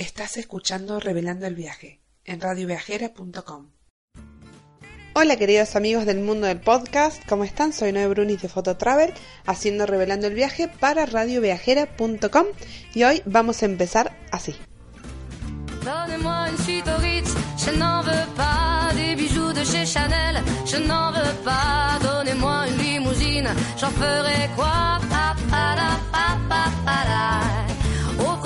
Estás escuchando Revelando el Viaje en radioviajera.com. Hola queridos amigos del mundo del podcast, ¿cómo están? Soy Noé Brunis de Fototravel, haciendo Revelando el Viaje para radioviajera.com y hoy vamos a empezar así.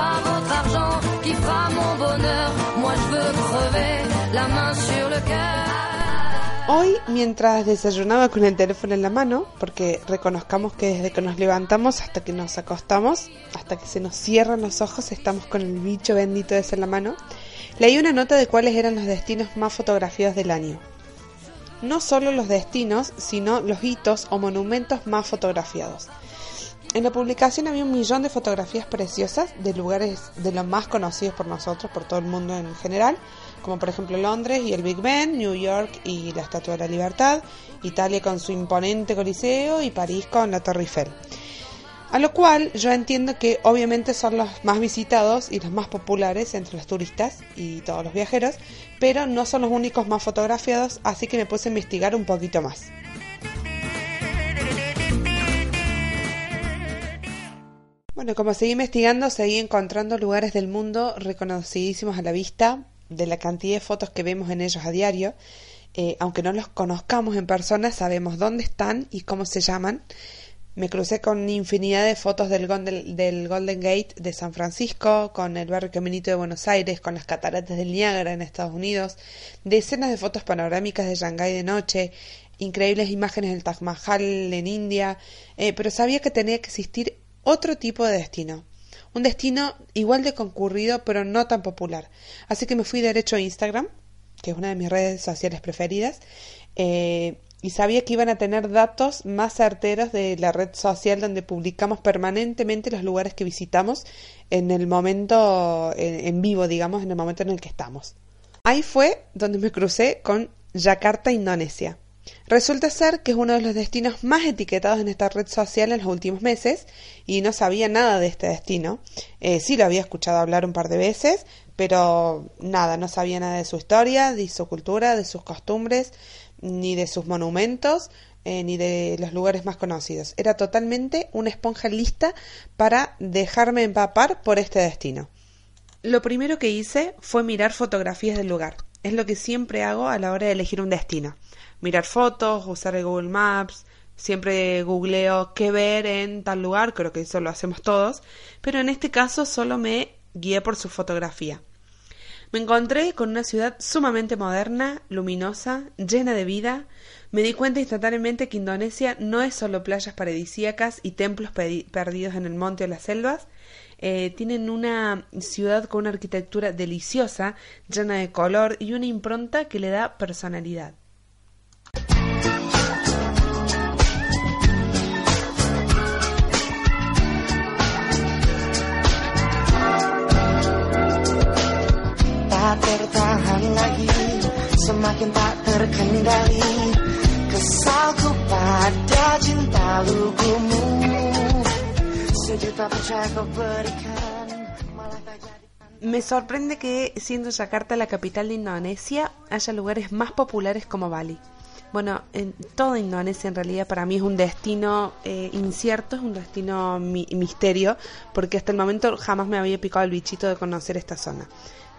pas votre argent qui. Hoy, mientras desayunaba con el teléfono en la mano, porque reconozcamos que desde que nos levantamos hasta que nos acostamos, hasta que se nos cierran los ojos, estamos con el bicho bendito ese en la mano, leí una nota de cuáles eran los destinos más fotografiados del año. No solo los destinos, sino los hitos o monumentos más fotografiados. En la publicación había un millón de fotografías preciosas de lugares de los más conocidos por nosotros, por todo el mundo en general, como por ejemplo Londres y el Big Ben, New York y la Estatua de la Libertad, Italia con su imponente Coliseo y París con la Torre Eiffel. A lo cual yo entiendo que obviamente son los más visitados y los más populares entre los turistas y todos los viajeros, pero no son los únicos más fotografiados, así que me puse a investigar un poquito más. Bueno, como seguí investigando, seguí encontrando lugares del mundo reconocidísimos a la vista, de la cantidad de fotos que vemos en ellos a diario. Eh, aunque no los conozcamos en persona, sabemos dónde están y cómo se llaman. Me crucé con infinidad de fotos del Golden, del Golden Gate de San Francisco, con el barrio Caminito de Buenos Aires, con las cataratas del Niágara en Estados Unidos, decenas de fotos panorámicas de Shanghái de noche, increíbles imágenes del Taj Mahal en India, eh, pero sabía que tenía que existir otro tipo de destino. Un destino igual de concurrido, pero no tan popular. Así que me fui derecho a Instagram, que es una de mis redes sociales preferidas, eh, y sabía que iban a tener datos más certeros de la red social donde publicamos permanentemente los lugares que visitamos en el momento en, en vivo, digamos, en el momento en el que estamos. Ahí fue donde me crucé con Yakarta, Indonesia. Resulta ser que es uno de los destinos más etiquetados en esta red social en los últimos meses y no sabía nada de este destino. Eh, sí lo había escuchado hablar un par de veces, pero nada, no sabía nada de su historia, de su cultura, de sus costumbres, ni de sus monumentos, eh, ni de los lugares más conocidos. Era totalmente una esponja lista para dejarme empapar por este destino. Lo primero que hice fue mirar fotografías del lugar. Es lo que siempre hago a la hora de elegir un destino. Mirar fotos, usar el Google Maps, siempre googleo qué ver en tal lugar, creo que eso lo hacemos todos, pero en este caso solo me guié por su fotografía. Me encontré con una ciudad sumamente moderna, luminosa, llena de vida. Me di cuenta instantáneamente que Indonesia no es solo playas paradisíacas y templos perdidos en el monte o las selvas. Eh, tienen una ciudad con una arquitectura deliciosa, llena de color y una impronta que le da personalidad. Me sorprende que, siendo Yakarta la capital de Indonesia, haya lugares más populares como Bali. Bueno, en toda Indonesia en realidad para mí es un destino eh, incierto, es un destino misterio, porque hasta el momento jamás me había picado el bichito de conocer esta zona.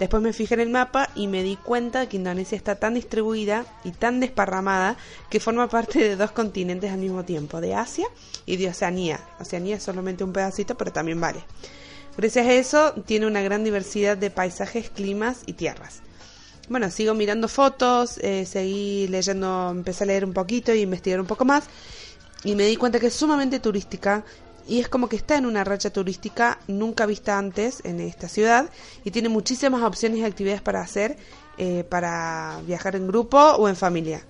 Después me fijé en el mapa y me di cuenta que Indonesia está tan distribuida y tan desparramada que forma parte de dos continentes al mismo tiempo, de Asia y de Oceanía. Oceanía es solamente un pedacito, pero también vale. Gracias a eso tiene una gran diversidad de paisajes, climas y tierras. Bueno, sigo mirando fotos, eh, seguí leyendo, empecé a leer un poquito y investigar un poco más y me di cuenta que es sumamente turística y es como que está en una racha turística nunca vista antes en esta ciudad y tiene muchísimas opciones y actividades para hacer eh, para viajar en grupo o en familia.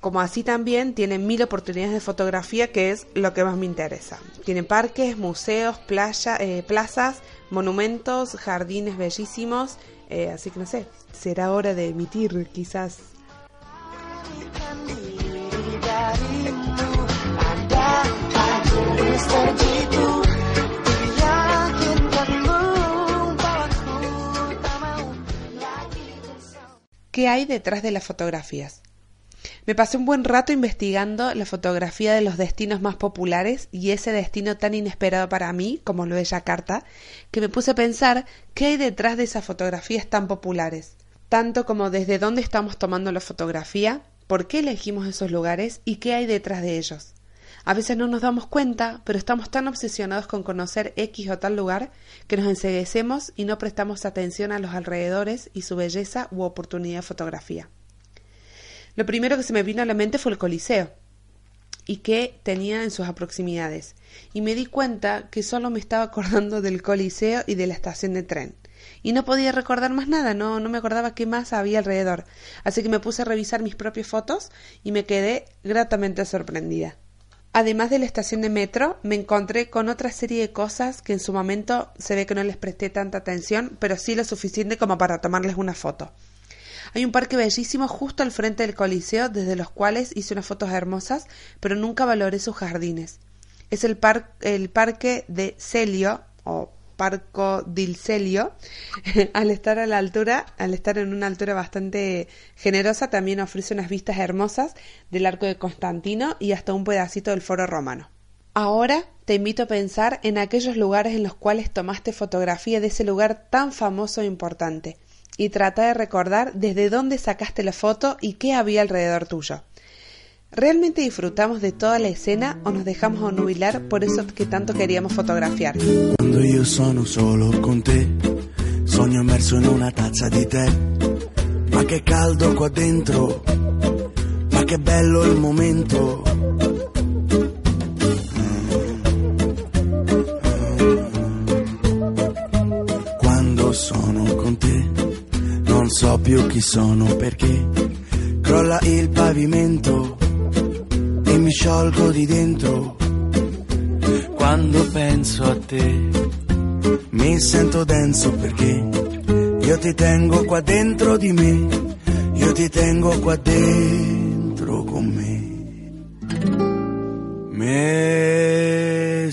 Como así también tiene mil oportunidades de fotografía, que es lo que más me interesa. Tiene parques, museos, playa, eh, plazas, monumentos, jardines bellísimos eh, así que no sé, será hora de emitir quizás. ¿Qué hay detrás de las fotografías? Me pasé un buen rato investigando la fotografía de los destinos más populares y ese destino tan inesperado para mí, como lo es Yakarta, que me puse a pensar qué hay detrás de esas fotografías tan populares, tanto como desde dónde estamos tomando la fotografía, por qué elegimos esos lugares y qué hay detrás de ellos. A veces no nos damos cuenta, pero estamos tan obsesionados con conocer X o tal lugar que nos enseguecemos y no prestamos atención a los alrededores y su belleza u oportunidad de fotografía. Lo primero que se me vino a la mente fue el Coliseo y qué tenía en sus proximidades. Y me di cuenta que solo me estaba acordando del Coliseo y de la estación de tren. Y no podía recordar más nada, no, no me acordaba qué más había alrededor. Así que me puse a revisar mis propias fotos y me quedé gratamente sorprendida. Además de la estación de metro, me encontré con otra serie de cosas que en su momento se ve que no les presté tanta atención, pero sí lo suficiente como para tomarles una foto. Hay un parque bellísimo justo al frente del Coliseo, desde los cuales hice unas fotos hermosas, pero nunca valoré sus jardines. Es el, el parque de Celio, o Parco del Celio, al estar a la altura, al estar en una altura bastante generosa, también ofrece unas vistas hermosas del arco de Constantino y hasta un pedacito del foro romano. Ahora te invito a pensar en aquellos lugares en los cuales tomaste fotografía de ese lugar tan famoso e importante y trata de recordar desde dónde sacaste la foto y qué había alrededor tuyo. ¿Realmente disfrutamos de toda la escena o nos dejamos onubilar por eso que tanto queríamos fotografiar? Quando io sono solo con te, sogno immerso in una tazza di tè. Ma che caldo qua dentro, ma che bello il momento. Quando sono con te non so più chi sono perché crolla il pavimento e mi sciolgo di dentro. Quando penso a te mi sento denso perché io ti tengo qua dentro di me, io ti tengo qua dentro con me. Me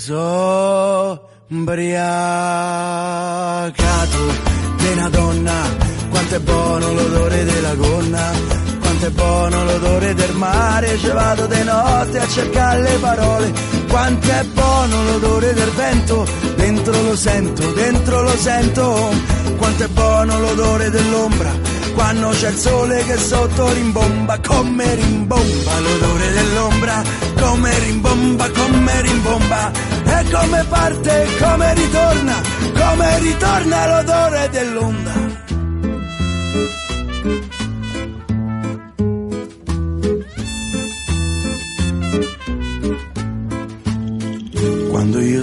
quanto è buono l'odore della gonna Quanto è buono l'odore del mare, ci vado di notte a cercare le parole. Quanto è buono l'odore del vento, dentro lo sento, dentro lo sento. Quanto è buono l'odore dell'ombra, quando c'è il sole che sotto rimbomba, come rimbomba l'odore dell'ombra, come rimbomba, come rimbomba. E come parte, come ritorna, come ritorna l'odore dell'onda.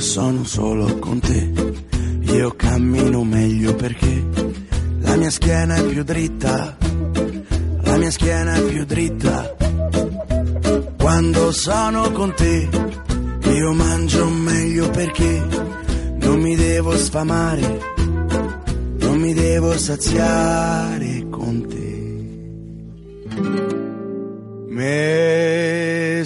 Sono solo con te, io cammino meglio perché la mia schiena è più dritta, la mia schiena è più dritta. Quando sono con te, io mangio meglio perché non mi devo sfamare, non mi devo saziare con te. Me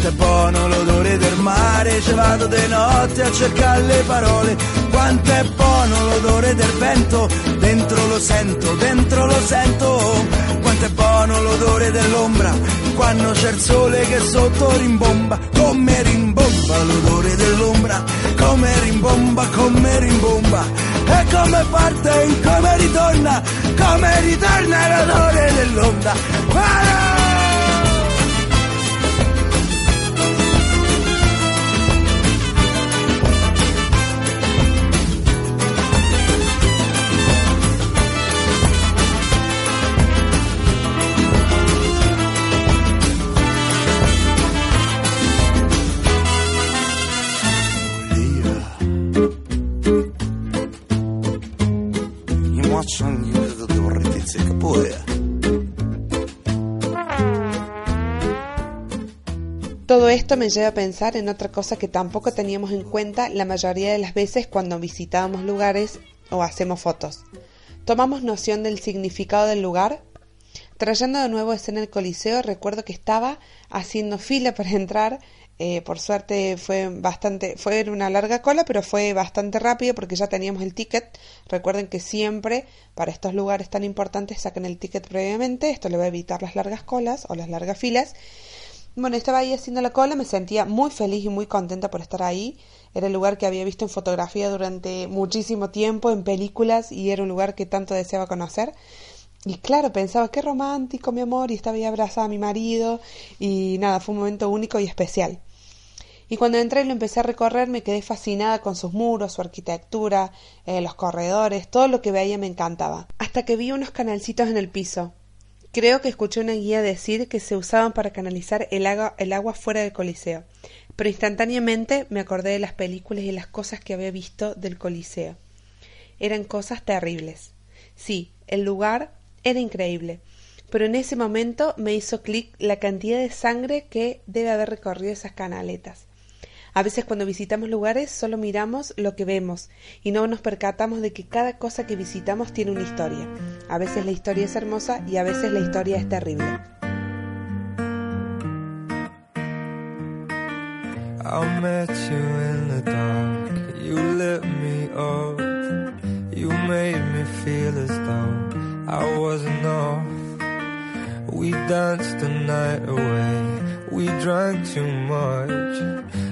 quanto è buono l'odore del mare, ci vado di notte a cercare le parole, quanto è buono l'odore del vento, dentro lo sento, dentro lo sento, quanto è buono l'odore dell'ombra, quando c'è il sole che sotto rimbomba, come rimbomba l'odore dell'ombra, come rimbomba, come rimbomba, e come parte, come ritorna, come ritorna l'odore dell'onda. Ah! Todo esto me lleva a pensar en otra cosa que tampoco teníamos en cuenta la mayoría de las veces cuando visitábamos lugares o hacemos fotos. Tomamos noción del significado del lugar. Trayendo de nuevo escena el Coliseo, recuerdo que estaba haciendo fila para entrar. Eh, por suerte fue bastante, fue una larga cola, pero fue bastante rápido porque ya teníamos el ticket. Recuerden que siempre para estos lugares tan importantes saquen el ticket previamente. Esto le va a evitar las largas colas o las largas filas. Bueno, estaba ahí haciendo la cola, me sentía muy feliz y muy contenta por estar ahí. Era el lugar que había visto en fotografía durante muchísimo tiempo, en películas, y era un lugar que tanto deseaba conocer. Y claro, pensaba, qué romántico, mi amor, y estaba ahí abrazada a mi marido, y nada, fue un momento único y especial. Y cuando entré y lo empecé a recorrer, me quedé fascinada con sus muros, su arquitectura, eh, los corredores, todo lo que veía me encantaba. Hasta que vi unos canalcitos en el piso. Creo que escuché una guía decir que se usaban para canalizar el agua, el agua fuera del Coliseo, pero instantáneamente me acordé de las películas y las cosas que había visto del Coliseo. Eran cosas terribles. Sí, el lugar era increíble, pero en ese momento me hizo clic la cantidad de sangre que debe haber recorrido esas canaletas. A veces cuando visitamos lugares solo miramos lo que vemos y no nos percatamos de que cada cosa que visitamos tiene una historia. A veces la historia es hermosa y a veces la historia es terrible. We drank too much.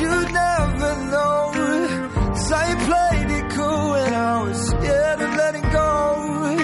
you'd never know. 'Cause I played it cool and I was scared of letting go.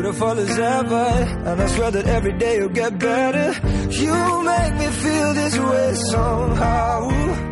beautiful as ever, and I swear that every day you'll get better. You make me feel this way somehow.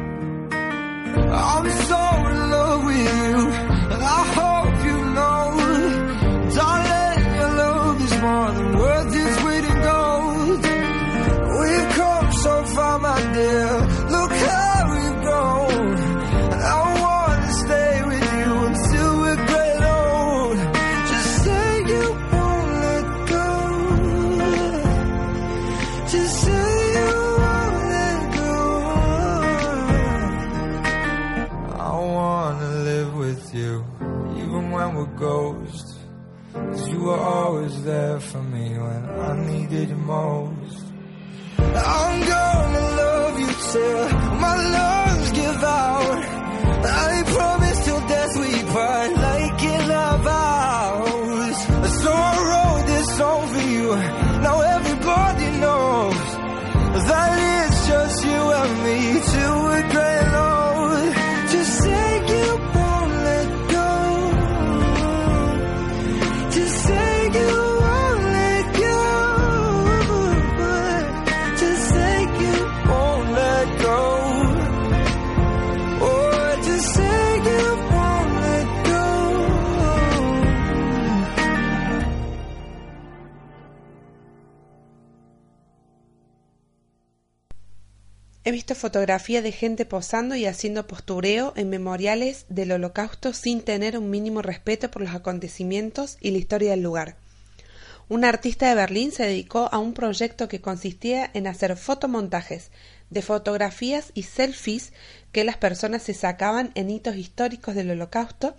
When we're. Cause you were always there for me when I needed you most. I'm gonna love you till my lungs He visto fotografías de gente posando y haciendo postureo en memoriales del holocausto sin tener un mínimo respeto por los acontecimientos y la historia del lugar. Un artista de Berlín se dedicó a un proyecto que consistía en hacer fotomontajes de fotografías y selfies que las personas se sacaban en hitos históricos del holocausto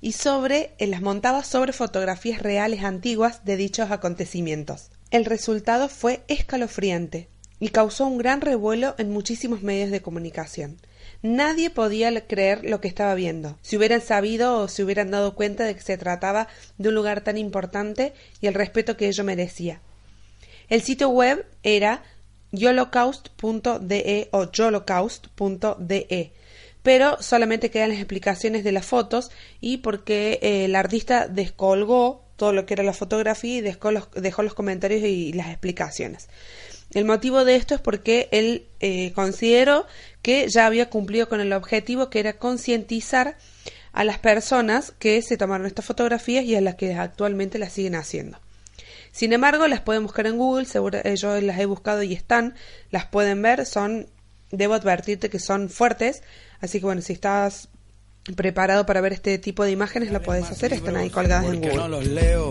y sobre eh, las montaba sobre fotografías reales antiguas de dichos acontecimientos. El resultado fue escalofriante y causó un gran revuelo en muchísimos medios de comunicación. Nadie podía creer lo que estaba viendo. Si hubieran sabido o se hubieran dado cuenta de que se trataba de un lugar tan importante y el respeto que ello merecía. El sitio web era yolocaust.de o yolocaust.de pero solamente quedan las explicaciones de las fotos y porque eh, el artista descolgó todo lo que era la fotografía y dejó los comentarios y las explicaciones. El motivo de esto es porque él eh, consideró que ya había cumplido con el objetivo que era concientizar a las personas que se tomaron estas fotografías y a las que actualmente las siguen haciendo. Sin embargo, las pueden buscar en Google, seguro, eh, yo las he buscado y están, las pueden ver, son, debo advertirte que son fuertes, así que bueno, si estás preparado para ver este tipo de imágenes, lo puedes hacer, están ahí colgadas en Google. no los leo.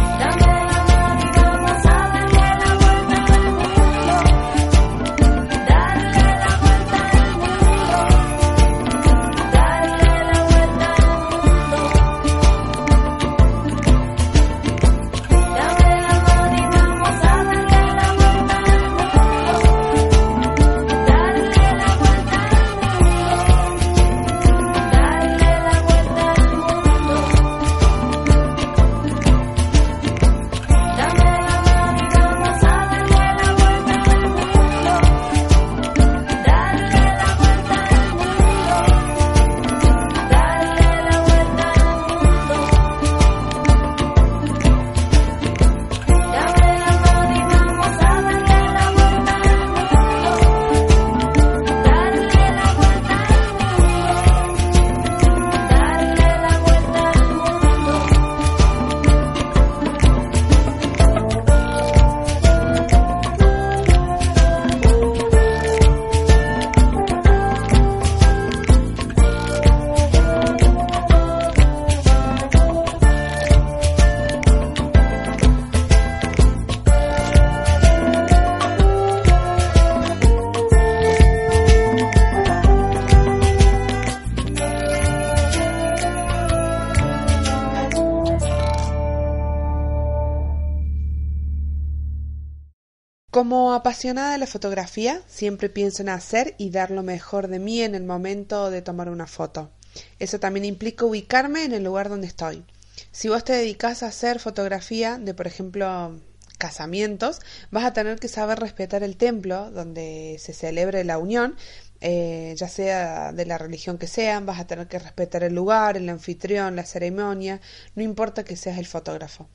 Apasionada de la fotografía, siempre pienso en hacer y dar lo mejor de mí en el momento de tomar una foto. Eso también implica ubicarme en el lugar donde estoy. Si vos te dedicas a hacer fotografía de, por ejemplo, casamientos, vas a tener que saber respetar el templo donde se celebre la unión, eh, ya sea de la religión que sean, vas a tener que respetar el lugar, el anfitrión, la ceremonia, no importa que seas el fotógrafo.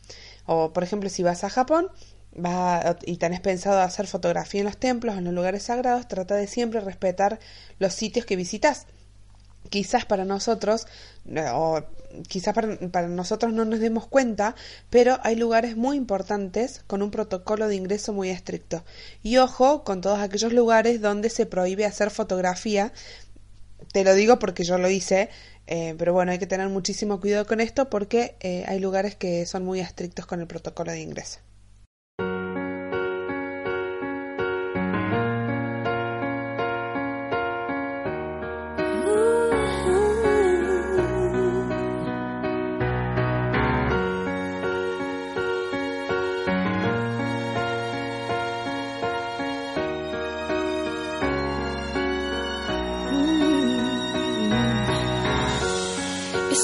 O, por ejemplo, si vas a Japón, y tenés pensado hacer fotografía en los templos, en los lugares sagrados, trata de siempre respetar los sitios que visitas. Quizás para nosotros, o quizás para, para, nosotros no nos demos cuenta, pero hay lugares muy importantes con un protocolo de ingreso muy estricto. Y ojo con todos aquellos lugares donde se prohíbe hacer fotografía. Te lo digo porque yo lo hice, eh, pero bueno, hay que tener muchísimo cuidado con esto porque eh, hay lugares que son muy estrictos con el protocolo de ingreso.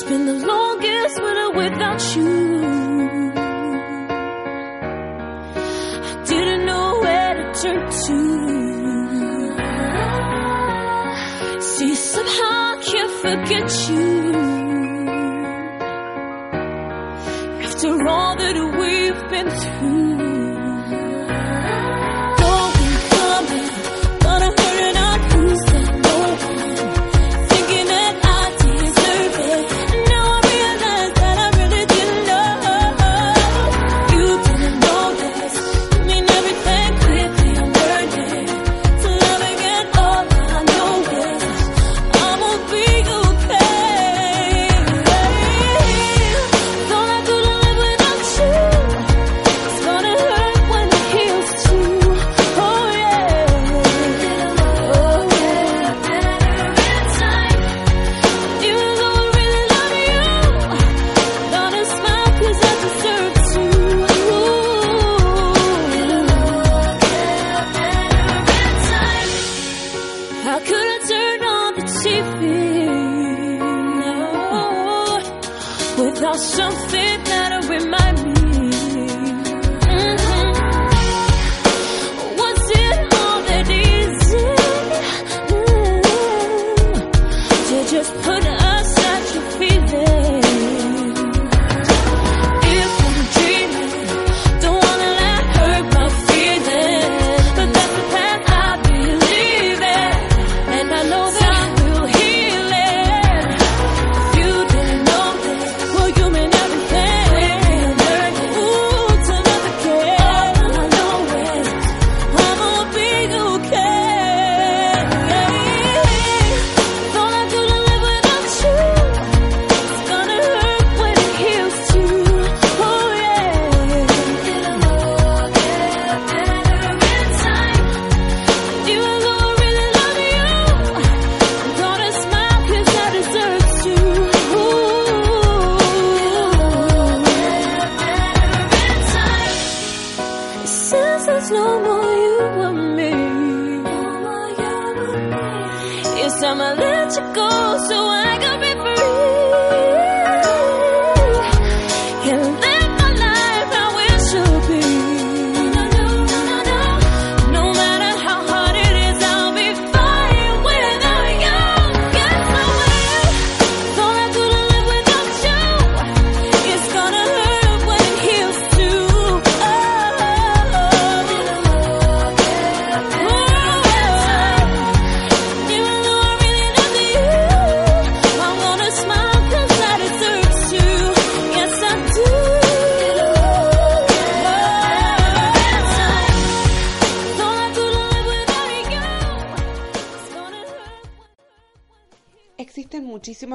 It's been the longest winter without you. I didn't know where to turn to. See, somehow I can't forget you. After all that we've been through.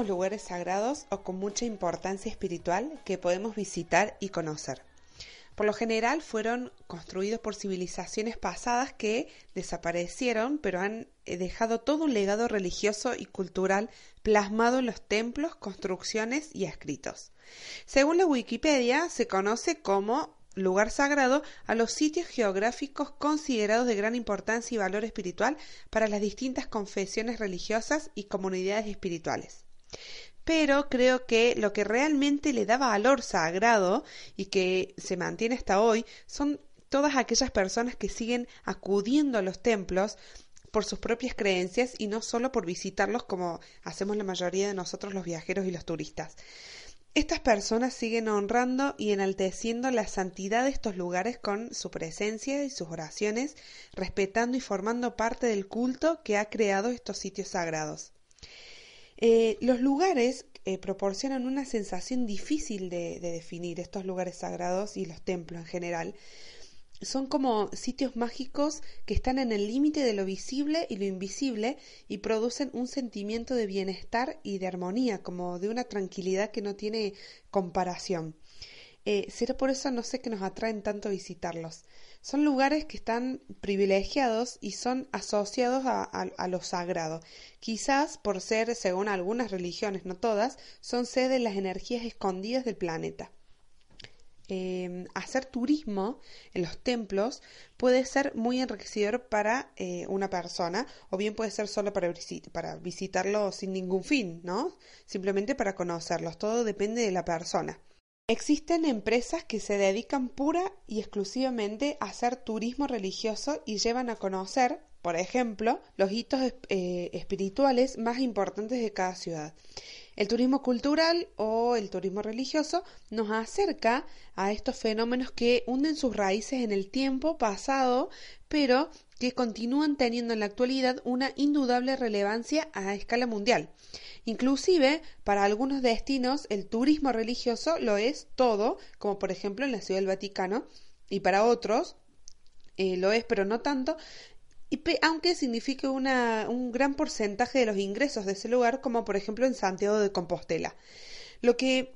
Lugares sagrados o con mucha importancia espiritual que podemos visitar y conocer. Por lo general fueron construidos por civilizaciones pasadas que desaparecieron, pero han eh, dejado todo un legado religioso y cultural plasmado en los templos, construcciones y escritos. Según la Wikipedia, se conoce como lugar sagrado a los sitios geográficos considerados de gran importancia y valor espiritual para las distintas confesiones religiosas y comunidades espirituales. Pero creo que lo que realmente le da valor sagrado y que se mantiene hasta hoy son todas aquellas personas que siguen acudiendo a los templos por sus propias creencias y no solo por visitarlos como hacemos la mayoría de nosotros los viajeros y los turistas. Estas personas siguen honrando y enalteciendo la santidad de estos lugares con su presencia y sus oraciones, respetando y formando parte del culto que ha creado estos sitios sagrados. Eh, los lugares eh, proporcionan una sensación difícil de, de definir, estos lugares sagrados y los templos en general. Son como sitios mágicos que están en el límite de lo visible y lo invisible y producen un sentimiento de bienestar y de armonía, como de una tranquilidad que no tiene comparación. Eh, será por eso no sé que nos atraen tanto visitarlos. Son lugares que están privilegiados y son asociados a, lo sagrado. Quizás por ser, según algunas religiones, no todas, son sede de las energías escondidas del planeta. Eh, hacer turismo en los templos puede ser muy enriquecedor para eh, una persona o bien puede ser solo para, visit para visitarlo sin ningún fin, ¿no? Simplemente para conocerlos. Todo depende de la persona. Existen empresas que se dedican pura y exclusivamente a hacer turismo religioso y llevan a conocer, por ejemplo, los hitos eh, espirituales más importantes de cada ciudad. El turismo cultural o el turismo religioso nos acerca a estos fenómenos que hunden sus raíces en el tiempo pasado, pero que continúan teniendo en la actualidad una indudable relevancia a escala mundial. Inclusive, para algunos destinos, el turismo religioso lo es todo, como por ejemplo en la Ciudad del Vaticano, y para otros eh, lo es, pero no tanto, y aunque signifique un gran porcentaje de los ingresos de ese lugar, como por ejemplo en Santiago de Compostela. Lo que,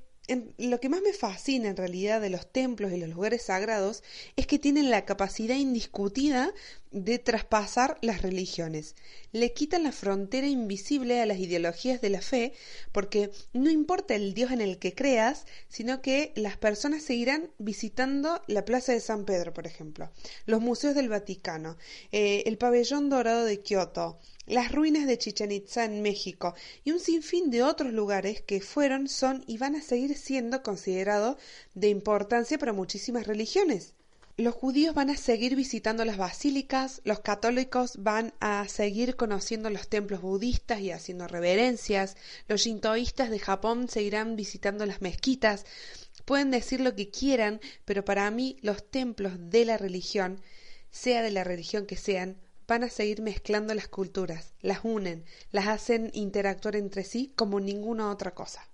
lo que más me fascina en realidad de los templos y los lugares sagrados es que tienen la capacidad indiscutida de traspasar las religiones. Le quitan la frontera invisible a las ideologías de la fe, porque no importa el Dios en el que creas, sino que las personas seguirán visitando la Plaza de San Pedro, por ejemplo, los museos del Vaticano, eh, el pabellón dorado de Kioto, las ruinas de Chichen Itza en México y un sinfín de otros lugares que fueron, son y van a seguir siendo considerados de importancia para muchísimas religiones. Los judíos van a seguir visitando las basílicas, los católicos van a seguir conociendo los templos budistas y haciendo reverencias, los shintoístas de Japón seguirán visitando las mezquitas. Pueden decir lo que quieran, pero para mí los templos de la religión, sea de la religión que sean, van a seguir mezclando las culturas, las unen, las hacen interactuar entre sí como ninguna otra cosa.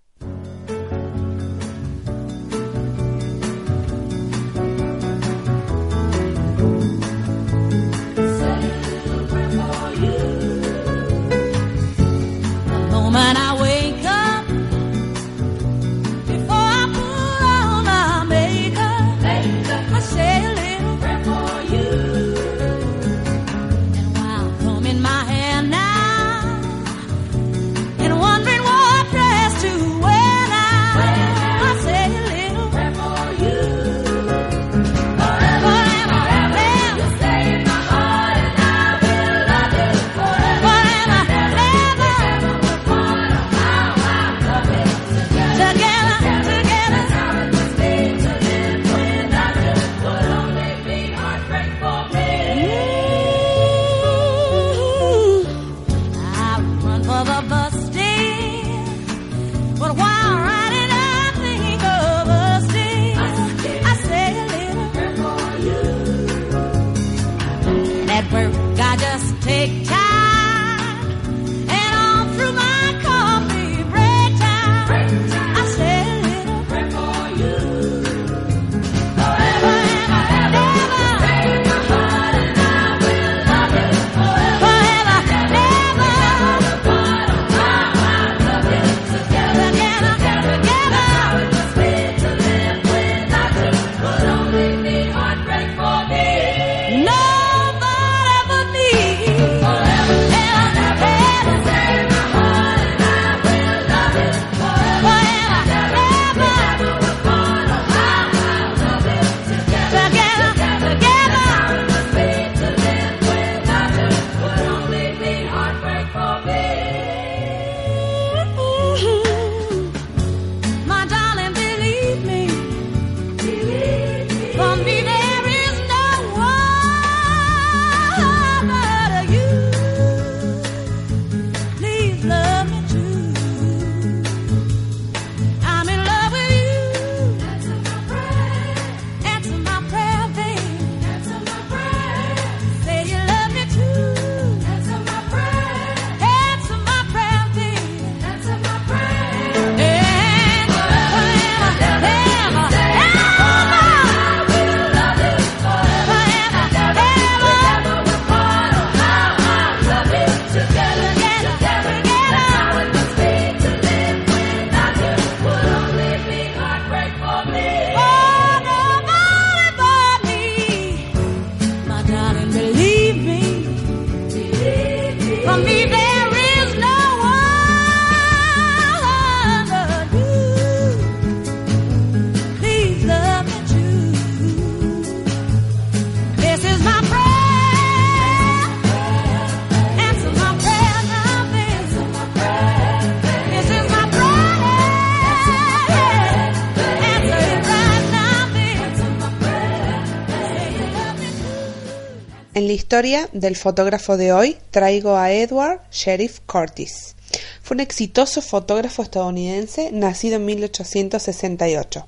Historia del fotógrafo de hoy traigo a Edward Sheriff Curtis. Fue un exitoso fotógrafo estadounidense nacido en 1868.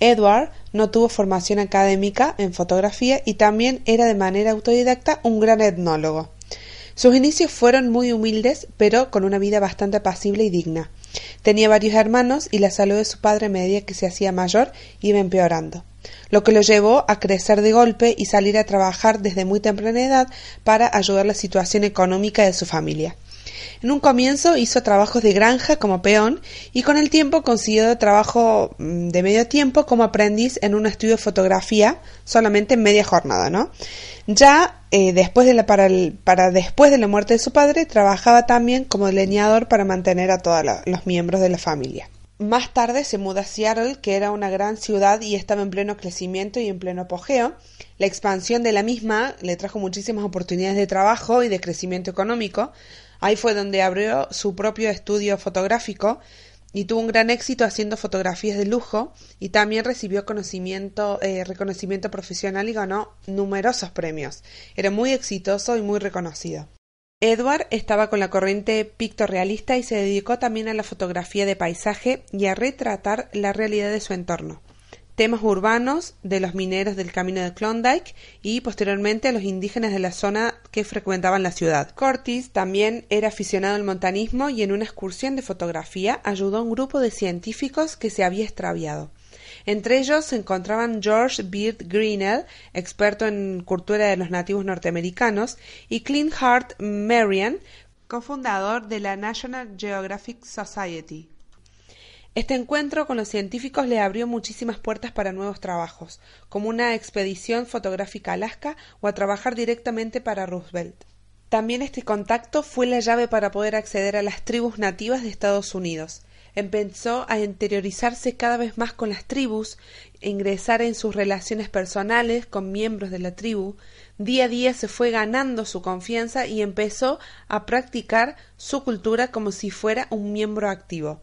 Edward no tuvo formación académica en fotografía y también era de manera autodidacta un gran etnólogo. Sus inicios fueron muy humildes, pero con una vida bastante apacible y digna. Tenía varios hermanos y la salud de su padre a medida que se hacía mayor iba empeorando, lo que lo llevó a crecer de golpe y salir a trabajar desde muy temprana edad para ayudar la situación económica de su familia. En un comienzo hizo trabajos de granja como peón y con el tiempo consiguió trabajo mm, de medio tiempo como aprendiz en un estudio de fotografía, solamente en media jornada, ¿no? Ya eh, después de la, para, después de la muerte de su padre, trabajaba también como leñador para mantener a todos los miembros de la familia. Más tarde se muda a Seattle, que era una gran ciudad y estaba en pleno crecimiento y en pleno apogeo. La expansión de la misma le trajo muchísimas oportunidades de trabajo y de crecimiento económico. Ahí fue donde abrió su propio estudio fotográfico y tuvo un gran éxito haciendo fotografías de lujo y también recibió conocimiento, eh, reconocimiento profesional y ganó numerosos premios. Era muy exitoso y muy reconocido. Edward estaba con la corriente pictorrealista y se dedicó también a la fotografía de paisaje y a retratar la realidad de su entorno. Temas urbanos de los mineros del camino de Klondike y posteriormente a los indígenas de la zona que frecuentaban la ciudad. Curtis también era aficionado al montanismo y en una excursión de fotografía ayudó a un grupo de científicos que se había extraviado. Entre ellos se encontraban George Beard Grinnell, experto en cultura de los nativos norteamericanos, y Clint Hart Marian, cofundador de la National Geographic Society. Este encuentro con los científicos le abrió muchísimas puertas para nuevos trabajos, como una expedición fotográfica a Alaska o a trabajar directamente para Roosevelt. También este contacto fue la llave para poder acceder a las tribus nativas de Estados Unidos. Empezó a interiorizarse cada vez más con las tribus, ingresar en sus relaciones personales con miembros de la tribu. Día a día se fue ganando su confianza y empezó a practicar su cultura como si fuera un miembro activo.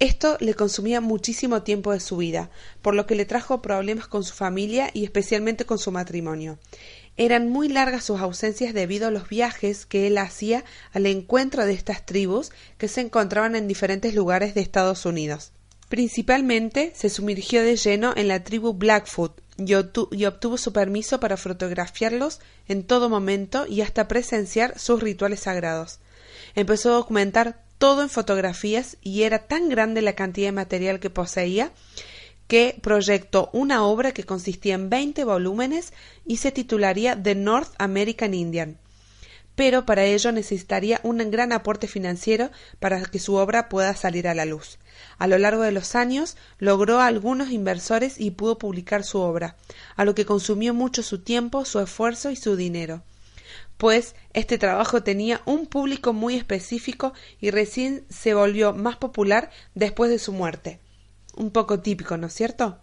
Esto le consumía muchísimo tiempo de su vida, por lo que le trajo problemas con su familia y especialmente con su matrimonio. Eran muy largas sus ausencias debido a los viajes que él hacía al encuentro de estas tribus que se encontraban en diferentes lugares de Estados Unidos. Principalmente se sumergió de lleno en la tribu Blackfoot y, obtu- y obtuvo su permiso para fotografiarlos en todo momento y hasta presenciar sus rituales sagrados. Empezó a documentar todo en fotografías y era tan grande la cantidad de material que poseía que proyectó una obra que consistía en 20 volúmenes y se titularía The North American Indian. Pero para ello necesitaría un gran aporte financiero para que su obra pueda salir a la luz. A lo largo de los años logró algunos inversores y pudo publicar su obra, a lo que consumió mucho su tiempo, su esfuerzo y su dinero pues este trabajo tenía un público muy específico y recién se volvió más popular después de su muerte. Un poco típico, ¿no es cierto?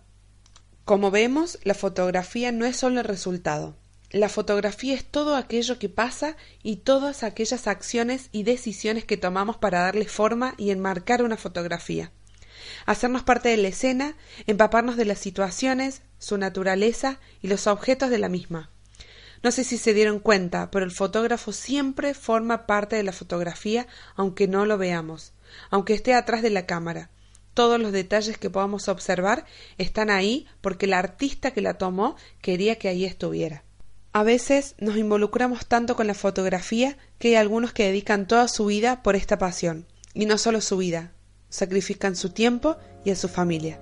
Como vemos, la fotografía no es solo el resultado. La fotografía es todo aquello que pasa y todas aquellas acciones y decisiones que tomamos para darle forma y enmarcar una fotografía. Hacernos parte de la escena, empaparnos de las situaciones, su naturaleza y los objetos de la misma. No sé si se dieron cuenta, pero el fotógrafo siempre forma parte de la fotografía aunque no lo veamos, aunque esté atrás de la cámara. Todos los detalles que podamos observar están ahí porque el artista que la tomó quería que ahí estuviera. A veces nos involucramos tanto con la fotografía que hay algunos que dedican toda su vida por esta pasión, y no solo su vida, sacrifican su tiempo y a su familia.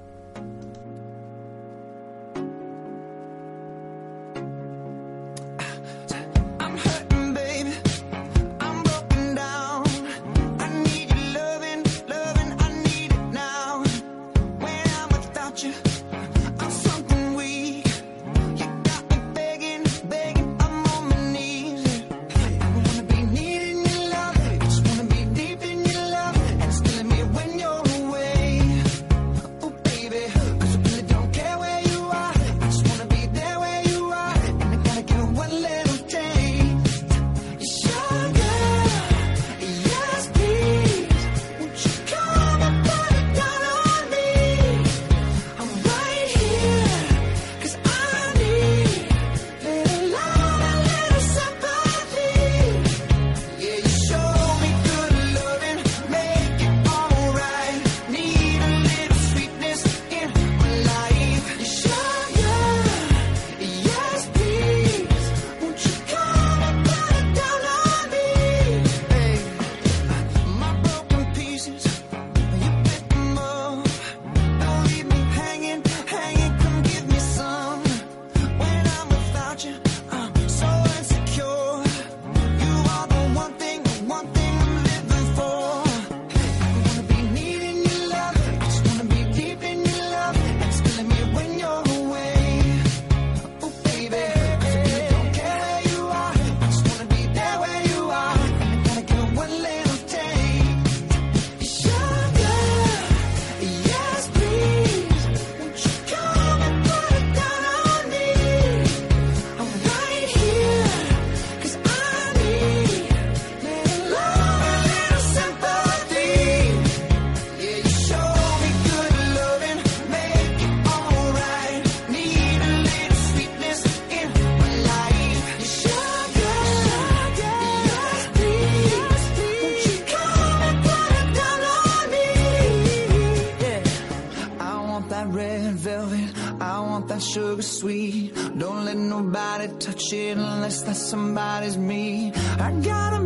That somebody's me. I gotta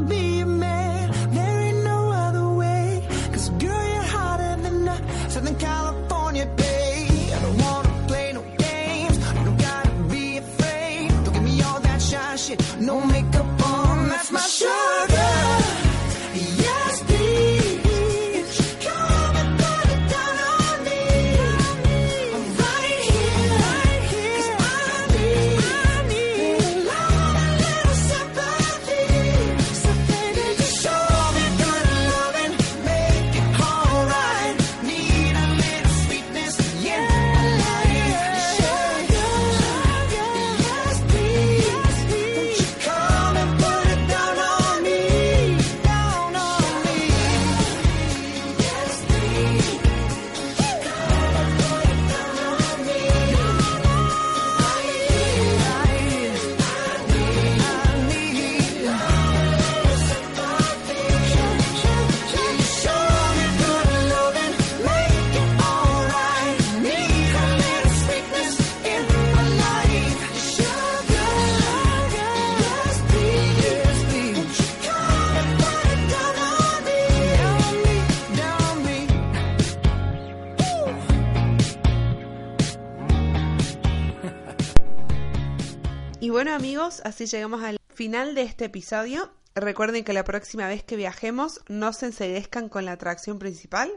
así llegamos al final de este episodio. Recuerden que la próxima vez que viajemos no se enseguezcan con la atracción principal,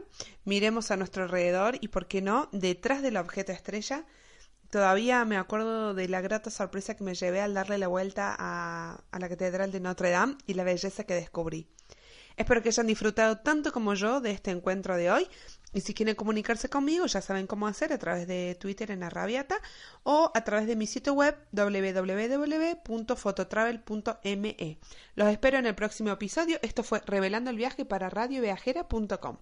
miremos a nuestro alrededor y, por qué no, detrás del objeto estrella. Todavía me acuerdo de la grata sorpresa que me llevé al darle la vuelta a, a la Catedral de Notre Dame y la belleza que descubrí. Espero que hayan disfrutado tanto como yo de este encuentro de hoy. Y si quieren comunicarse conmigo, ya saben cómo hacer a través de Twitter en Arrabiata o a través de mi sitio web www.fototravel.me. Los espero en el próximo episodio. Esto fue Revelando el viaje para radioviajera.com.